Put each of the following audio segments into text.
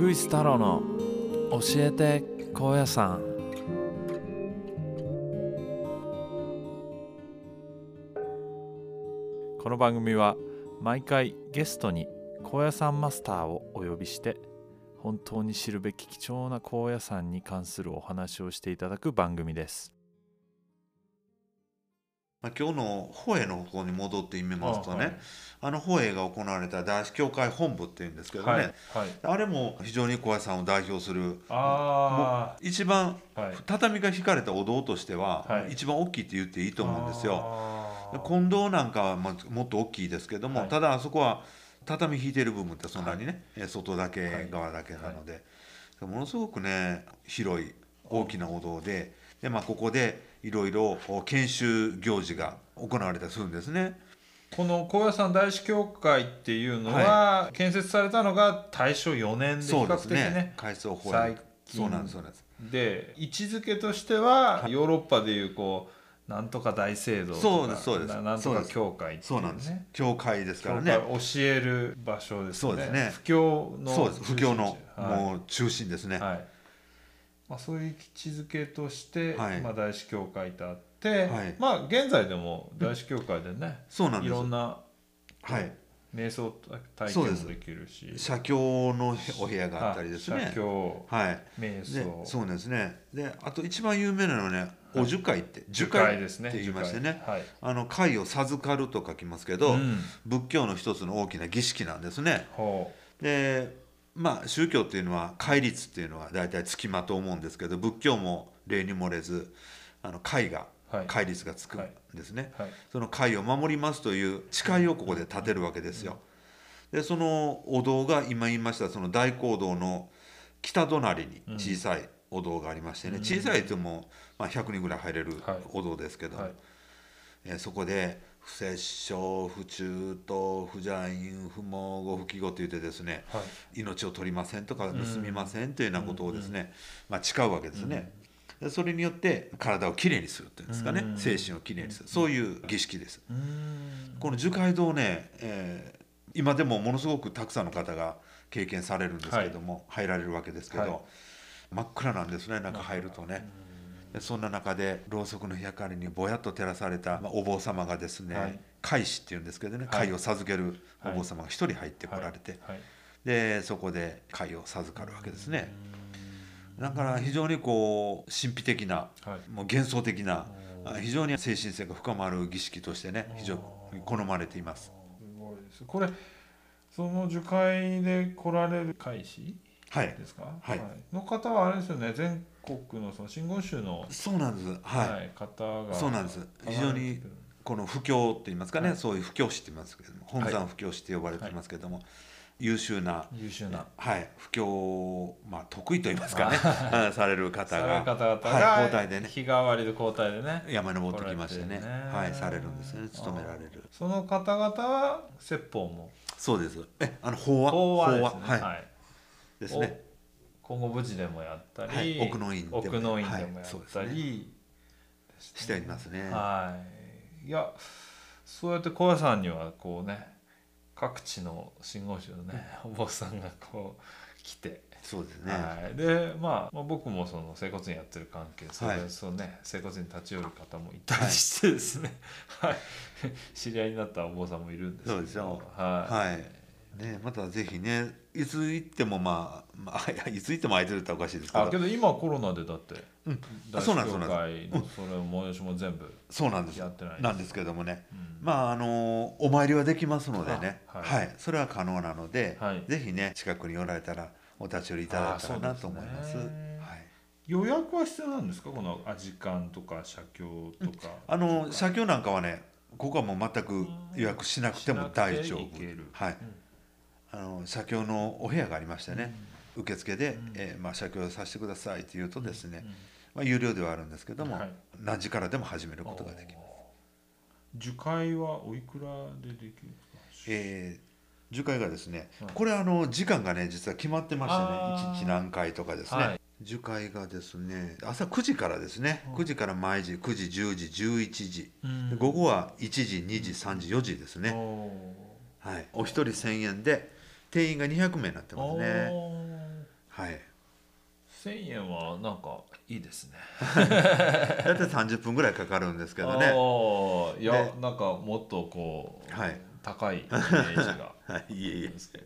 グイス太郎の教えて高野山。この番組は毎回ゲストに高野山マスターをお呼びして本当に知るべき貴重な高野山に関するお話をしていただく番組です。まあ、今日の法営の方に戻ってみますとねあはい。あの法営が行われた大師教会本部っていうんですけどね、はいあれも非常に高野山を代表するあ一番畳が引かれたお堂としては、はい。一番大きいって言っていいと思うんですよ。近藤なんかはまあもっと大きいですけども、はい。ただあそこは畳引いてる部分ってそんなにね、え外だけ側だけなので、ものすごくね広い大きなお堂でで、まあ、ここでいろいろ研修行事が行われたりするんですね。この高野山大師教会っていうのは、建設されたのが大正4年で比較的ねね改装法最近そうなんですそうなんです。で位置づけとしては、ヨーロッパでいうこうなんとか大聖堂とかそうですそうです。ななんとか教会っていそうなんです。ね教会ですから教ね会教える場所ですね。そうですね。布教のそうです。布教のはい。もう中心ですね、はいまあ、そういう位置づけとして、はい。まあ、大師教会とあって、はい。まあ現在でも大師教会でね、いそうなんです。ろんなはい。瞑想体験もできるし。写経のお部屋があったりです写ね経はい。瞑で想そうですね。であと一番有名なのはねお樹会って樹樹会海ですねって言いましてね。はい。あの会を授かると書きますけど、うん。仏教の一つの大きな儀式なんですね。ほでまあ宗教っていうのは戒律っていうのは大体つきまと思うんですけど仏教も例に漏れずあの戒が戒律がつくんですね、はい。その戒を守りますという誓いをここで立てるわけですよ。でそのお堂が今言いましたその大講堂の北隣に小さいお堂がありましてね、うん。小さいとも、まあ、100人ぐらい入れるはい。お堂ですけど、はい。えーそこで不殺生不中等不邪因不毛語不記号と言ってですねはい。命を取りませんとかん盗みませんというようなことをですね、まあ、誓うわけですね。でそれによって体をきれいにするっていうんですかね、うん精神をきれいにする、そういう儀式です。この樹海堂ね、えー今でもものすごくたくさんの方が経験されるんですけども、入られるわけですけど、はい。真っ暗なんですね中入るとね。でそんな中でろうそくの明かりにぼやっと照らされた、まあ、お坊様がですね、はい。海師っていうんですけどねはい。貝を授けるお坊様が一人入ってこられて、はい。でそこで貝を授かるわけですね。だから非常にこう神秘的なはい。もう幻想的な非常に精神性が深まる儀式としてね非常に好まれています。すごいです。これその樹海で来られる海士はいですか、はい。の方はあれですよね全国のその真言宗の、そうなんです。はい。はい方がそうなんです。非常にこの布教って言いますかね、はい。そういう布教師って言いますけども、本山布教師って呼ばれていますけども、優秀な、優秀な。はい、布教をまあ得意と言いますかね、うん される方が方々が、はい交代でね。日替わりで交代でね山に登ってきましてね、ね。はい、されるんですね、務められる。その方々は説法も。そうです。え、あの法話、法話ですね。はい、はいですね。お今後無事でもやったり、はい奥の院でも奥の院でもやったですり、していますね。はい、いやそうやって高野山にはこうね各地の真言宗のねお坊さんがこう来て、そうですね。はい、で、まあ、まあ僕もその整骨院やってる関係それで、はい。そのね整骨院に立ち寄る方もいたりしてですね、はい。知り合いになったお坊さんもいるんですけど。そうでしょはい、はい。ね、またぜひね、いつ行ってもまあ、まあ、いつ行っても空いてるっておかしいですけどあけ。ど今コロナでだって、うん。あ大そうなんですそれ催しも全部そうなんです。やってないなんですけどもね。うん。まああのお参りはできますのでね、あははい。い、それは可能なので、はい。ぜひね近くにおられたらお立ち寄りいただけたらなと思います。予約は必要なんですか？このアジカンとか写経とか、あの写経なんかはね、ここはもう全く予約しなくても大丈夫。しなくていける。はい。あの写経のお部屋がありましてね、受付で、うん。えーまあ写経させてくださいって言うとですね、うん。まあ有料ではあるんですけども、はい。何時からでも始めることができます。樹海はおいくらでできるんですか？えー樹海がですね、はい。これあの時間がね実は決まってましてね一日何回とかですね、はい。樹海がですね朝9時からですね、うん。9時から毎時9時10時11時、午後は1時2時3時4時ですね、おはい、お一人1000円で定員が200名になってますね。おはい。1000円はなんかいいですね。大体30分ぐらいかかるんですけどね。ああいやでなんかもっとこう、はい。高いイメージが はい。いえいえ。ですけど、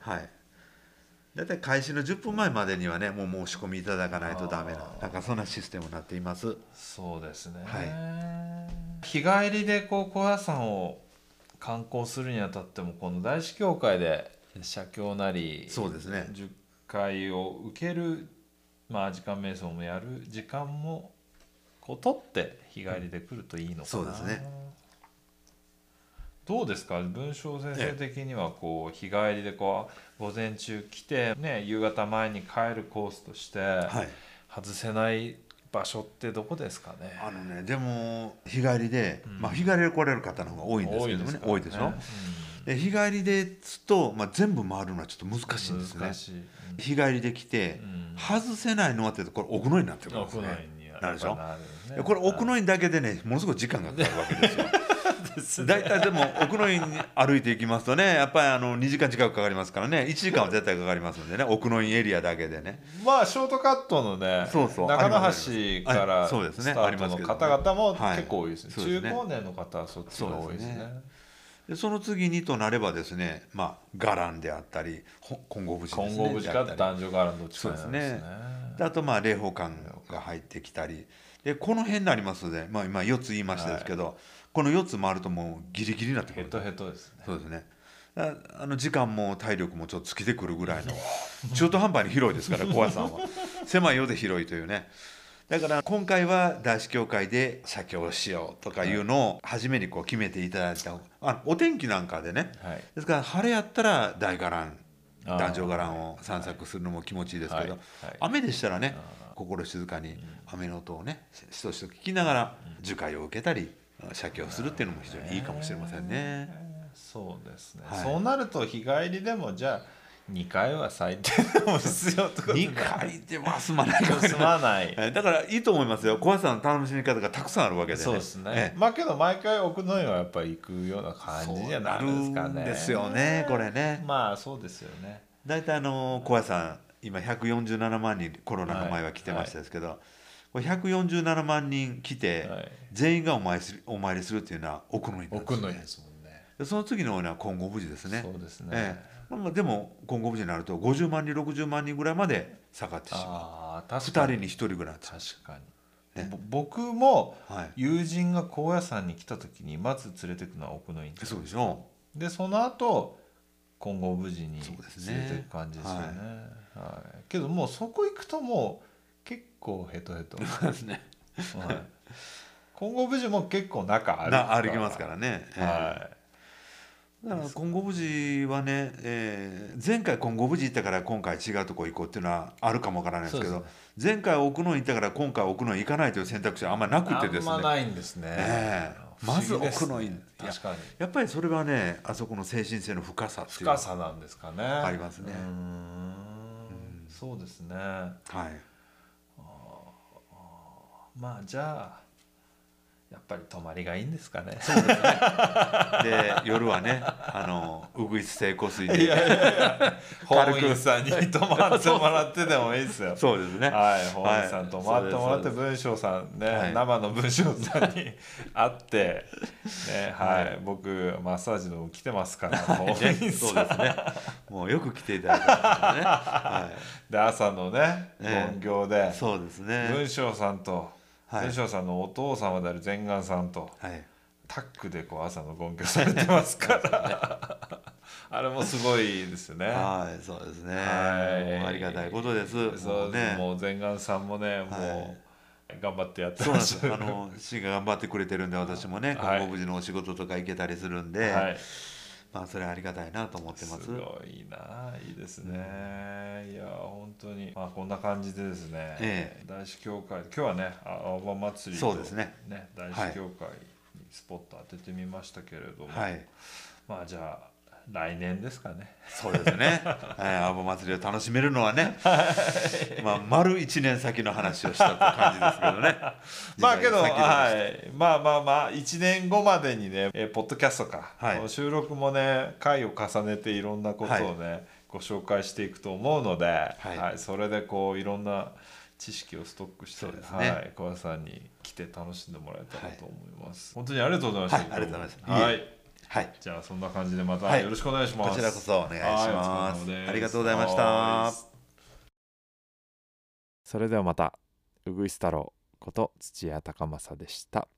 はい。大体開始の10分前までにはねもう申し込みいただかないとダメななんかそんなシステムになっています。そうですね、は日帰りでこう高野山を観光するにあたってもこの大師教会で写経なりそうですね。10回を受けるまあ時間瞑想もやる時間もこう取って日帰りで来るといいのかな、そうですね。どうですか？文章先生的にはこう日帰りでこう午前中来て、ね、夕方前に帰るコースとしてはい。外せない場所ってどこですかね、あのねでも日帰りで、うん。まあ日帰りで来れる方の方が多いんですけどもね。多いでしょ、うん。で日帰りですと、まあ、全部回るのはちょっと難しいんですね。難しい、日帰りで来て、うん。外せないのはってこれ奥の院になってくるんですねになるでしょ？ねこれ奥の院だけでねものすごい時間がかかるわけですよ大体でも奥の院に歩いていきますとね やっぱりあの2時間近くかかりますからね。1時間は絶対かかりますんでね。奥の院エリアだけでね。まあショートカットのねそうそう中野あります橋からそうですね。タートの方々もはい結構多いですね。中高年の方はそっちが多いですね。でその次にとなればですねまあ伽藍であったりほ金剛節ですね。金剛節か男女からのどっちかなんですそうですね。であとまあ霊宝館が入ってきたり。でこの辺になりますので、まあ、今4つ言いましたですけど、この4つ回るともうギリギリになってくる。ヘトヘトですね。そうですね。だあの時間も体力もちょっと尽きてくるぐらいの。中途半端に広いですから 小屋さんは。狭いようで広いというね。だから今回は大師教会で写経をしようとかいうのを初めにこう決めていただいた。あお天気なんかでね。はい。ですから晴れやったら大伽藍あー。男女伽藍を散策するのも気持ちいいですけど、はい。はい。雨でしたらね心静かに雨の音をねしとしと聞きながら樹海を受けたり写経をするっていうのも非常にいいかもしれませんね。そうですね、はい。そうなると日帰りでもじゃあ2回は最低でも必要と2回では済まないかもしれ済ない。まないえだからいいと思いますよ。小橋さんの楽しみ方がたくさんあるわけで、ね、そうですね。え。まあけど毎回奥の院はやっぱり行くような感じにはなるんですかね。ですよねこれね。まあそうですよね。大体あの小橋さん今147万人コロナの前は来てましたですけど、これ147万人来て、はい全員がお参りするお参りするっていうのは奥の院なんですよ奥の院ですもんね。でその次のような金剛無事ですねそうですね。ええまあまあでも金剛無事になると50万人60万人ぐらいまで下がってしまうああ確2かに。人に1人ぐらい確かに。ねぼ僕も友人が高野山に来た時にまず連れてくのは奥の院そうでしょでその後金剛無事に連れてく感じですよね。はい。けどもうそこ行くともう結構ヘトヘト。ね。はい。金剛無事も結構中歩な歩きますからね、ええ。はだから金剛無事はね、えー前回金剛無事行ったから今回違うとこ行こうっていうのはあるかもわからないですけどそうで前回奥の院行ったから今回奥の院行かないという選択肢はあんまりなくてですね。あんまないんですね。ええ。不思議ですね。まず奥の院。いや確かに。やっぱりそれはねあそこの精神性の深さっていう深さなんですかね。ありますね。うーん。そうですね。はいまあじゃあやっぱり泊まりがいいんですかね。で夜はねあのうぐいす整骨院いでやいやいや軽く本院さんに泊まってもらってでもいいですよ。そうですね。はい、本院さん泊まってもらってそうです文章さんね、はい。生の文章さんに 会って、ねはい僕マッサージの来てますから本ね院さん。そうですね。もうよく来ていただいてますからね、はで朝のねええ。本業でい、そうですね。文章さんと、はい。文章さんのお父様である全願さんとはい。タッグでこう朝の言業されてますから。あれもすごいですよね。はいそうですね。はい。ありがたいことです。そうね。もう全願さんもね、もう頑張ってやってまですすあの 父が頑張ってくれてるんで私もねはい。今後無事のお仕事とか行けたりするんで、はい。まあそれはありがたいなと思ってます。すごいないいですね、いや本当に。まあこんな感じでですね、え大師教会今日はねあ青葉祭りとそうですね大師教会にスポット当ててみましたけれども、はい。まあじゃあ来年ですかね。そうですね。はい、アボ祭りを楽しめるのはね、まあ丸一年先の話をしたって感じですけどね。まあけど、はでい、まあまあまあ1年後までにね、えーポッドキャストか、はい。収録もね回を重ねていろんなことをね、ご紹介していくと思うので、はい。い。それでこういろんな知識をストックして、ね。はい、小屋さんに来て楽しんでもらえたらと思います、本当にありがとうございました、はいありがとうございますはい。いはい。じゃあそんな感じでまたはい。よろしくお願いします、こちらこそお願いします。ありがとうございました。はそれではまたうぐいす太郎こと土屋隆正でした